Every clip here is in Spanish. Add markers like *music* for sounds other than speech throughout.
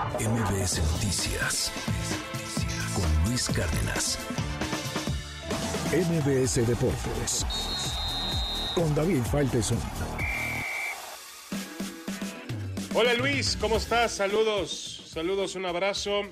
MBS Noticias con Luis Cárdenas. MBS Deportes con David Faitelson. Hola Luis, ¿cómo estás? Saludos, saludos, un abrazo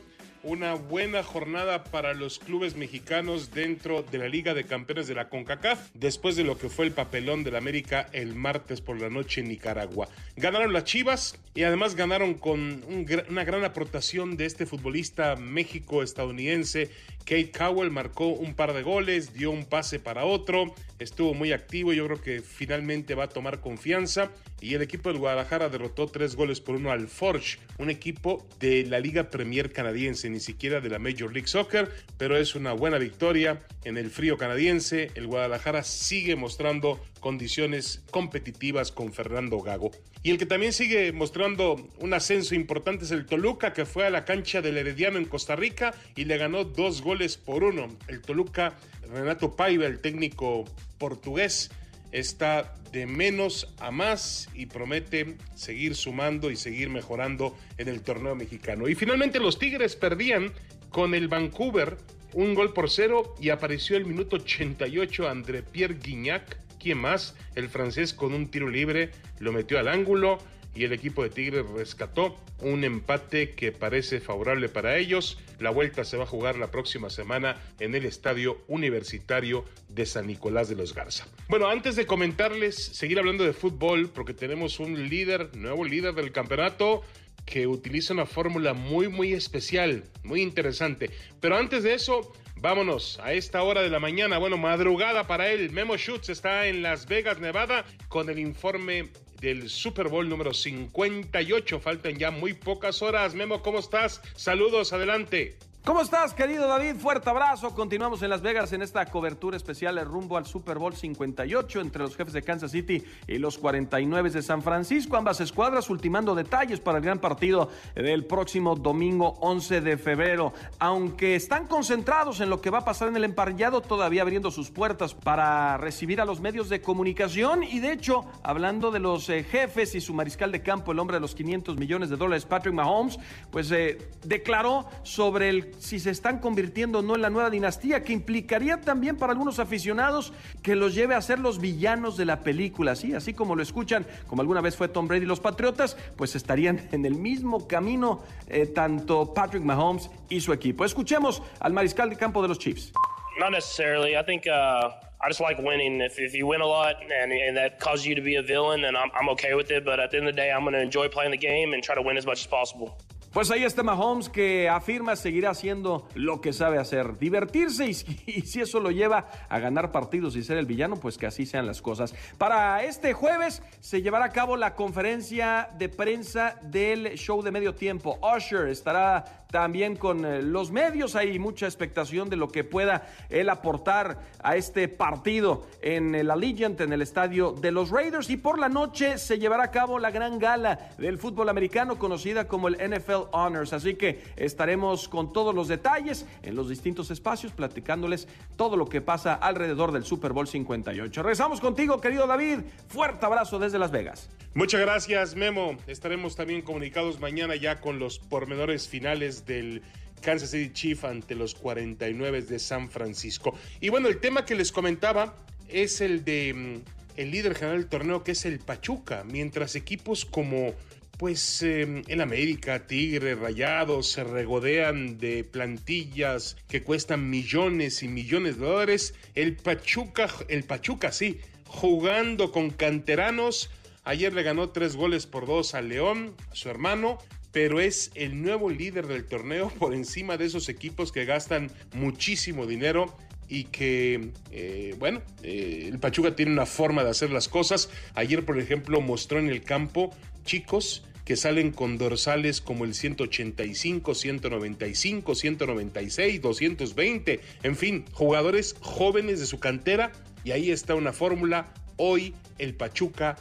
una buena jornada para los clubes mexicanos dentro de la Liga de Campeones de la CONCACAF, después de lo que fue el papelón del América el martes por la noche en Nicaragua. Ganaron las Chivas y además ganaron con una gran aportación de este futbolista México-estadounidense. Kate Cowell marcó un par de goles, dio un pase para otro, estuvo muy activo, yo creo que finalmente va a tomar confianza y el equipo del Guadalajara derrotó tres goles por uno al Forge, un equipo de la Liga Premier canadiense ni siquiera de la Major League Soccer, pero es una buena victoria en el frío canadiense. El Guadalajara sigue mostrando condiciones competitivas con Fernando Gago. Y el que también sigue mostrando un ascenso importante es el Toluca, que fue a la cancha del Herediano en Costa Rica y le ganó dos goles por uno. El Toluca, Renato Paiva, el técnico portugués, está de menos a más y promete seguir sumando y seguir mejorando en el torneo mexicano. Y finalmente los Tigres perdían con el Vancouver un gol por cero y apareció el minuto 88 André Pierre Guignac. ¿Quién más? El francés con un tiro libre lo metió al ángulo y el equipo de Tigres rescató un empate que parece favorable para ellos. La vuelta se va a jugar la próxima semana en el Estadio Universitario de San Nicolás de los Garza. Bueno, antes de comentarles, seguir hablando de fútbol, porque tenemos un líder, nuevo líder del campeonato que utiliza una fórmula muy muy especial, muy interesante. Pero antes de eso, vámonos a esta hora de la mañana, bueno, madrugada para él. Memo Schutz está en Las Vegas, Nevada, con el informe del Super Bowl número 58. Faltan ya muy pocas horas. Memo, ¿cómo estás? Saludos, adelante. ¿Cómo estás, querido David? Fuerte abrazo. Continuamos en Las Vegas en esta cobertura especial rumbo al Super Bowl 58 entre los jefes de Kansas City y los 49 de San Francisco. Ambas escuadras ultimando detalles para el gran partido del próximo domingo 11 de febrero. Aunque están concentrados en lo que va a pasar en el emparrillado, todavía abriendo sus puertas para recibir a los medios de comunicación. Y de hecho, hablando de los eh, jefes y su mariscal de campo, el hombre de los 500 millones de dólares, Patrick Mahomes, pues eh, declaró sobre el si se están convirtiendo o no en la nueva dinastía, que implicaría también para algunos aficionados que los lleve a ser los villanos de la película, ¿sí? Así como lo escuchan, como alguna vez fue Tom Brady y los Patriotas, pues estarían *laughs* en el mismo camino eh, tanto Patrick Mahomes y su equipo. Escuchemos al mariscal de campo de los Chiefs. Not necessarily. I think uh, I just like winning. If, if you win a lot and, and that causes you to be a villain, then I'm, I'm okay with it. But at the end of the day, I'm going to enjoy playing the game and try to win as much as possible. Pues ahí está Mahomes que afirma seguirá haciendo lo que sabe hacer, divertirse y, si eso lo lleva a ganar partidos y ser el villano, pues que así sean las cosas. Para este jueves se llevará a cabo la conferencia de prensa del show de medio tiempo. Usher estará también con eh, los medios, hay mucha expectación de lo que pueda él aportar a este partido en el Allegiant, en el estadio de los Raiders y por la noche se llevará a cabo la gran gala del fútbol americano conocida como el NFL Honors. Así que estaremos con todos los detalles en los distintos espacios, platicándoles todo lo que pasa alrededor del Super Bowl 58. Regresamos contigo, querido David. Fuerte abrazo desde Las Vegas. Muchas gracias, Memo. Estaremos también comunicados mañana ya con los pormenores finales del Kansas City Chief ante los 49 de San Francisco. Y bueno, el tema que les comentaba es el de mm, el líder general del torneo que es el Pachuca, mientras equipos como pues em, en América, Tigre, Rayados se regodean de plantillas que cuestan millones y millones de dólares. El Pachuca, el Pachuca sí, jugando con canteranos. Ayer le ganó tres goles por dos a León, su hermano, pero es el nuevo líder del torneo *laughs* por encima de esos equipos que gastan muchísimo dinero y que, eh, bueno, eh, el Pachuca tiene una forma de hacer las cosas. Ayer, por ejemplo, mostró en el campo chicos que salen con dorsales como el 185, 195, 196, 220, en fin, jugadores jóvenes de su cantera y ahí está una fórmula. Hoy el Pachuca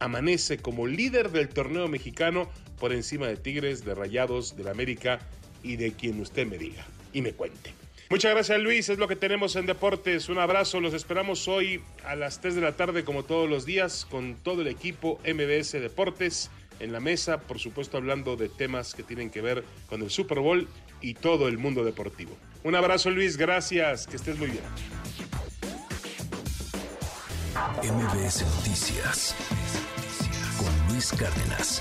amanece como líder del torneo mexicano por encima de Tigres, de Rayados, del América y de quien usted me diga y me cuente. Muchas gracias Luis, es lo que tenemos en Deportes. Un abrazo, los esperamos hoy a las 3 de la tarde como todos los días con todo el equipo MBS Deportes en la mesa, por supuesto hablando de temas que tienen que ver con el Super Bowl y todo el mundo deportivo. Un abrazo Luis, gracias, que estés muy bien. MBS Noticias con Luis Cárdenas.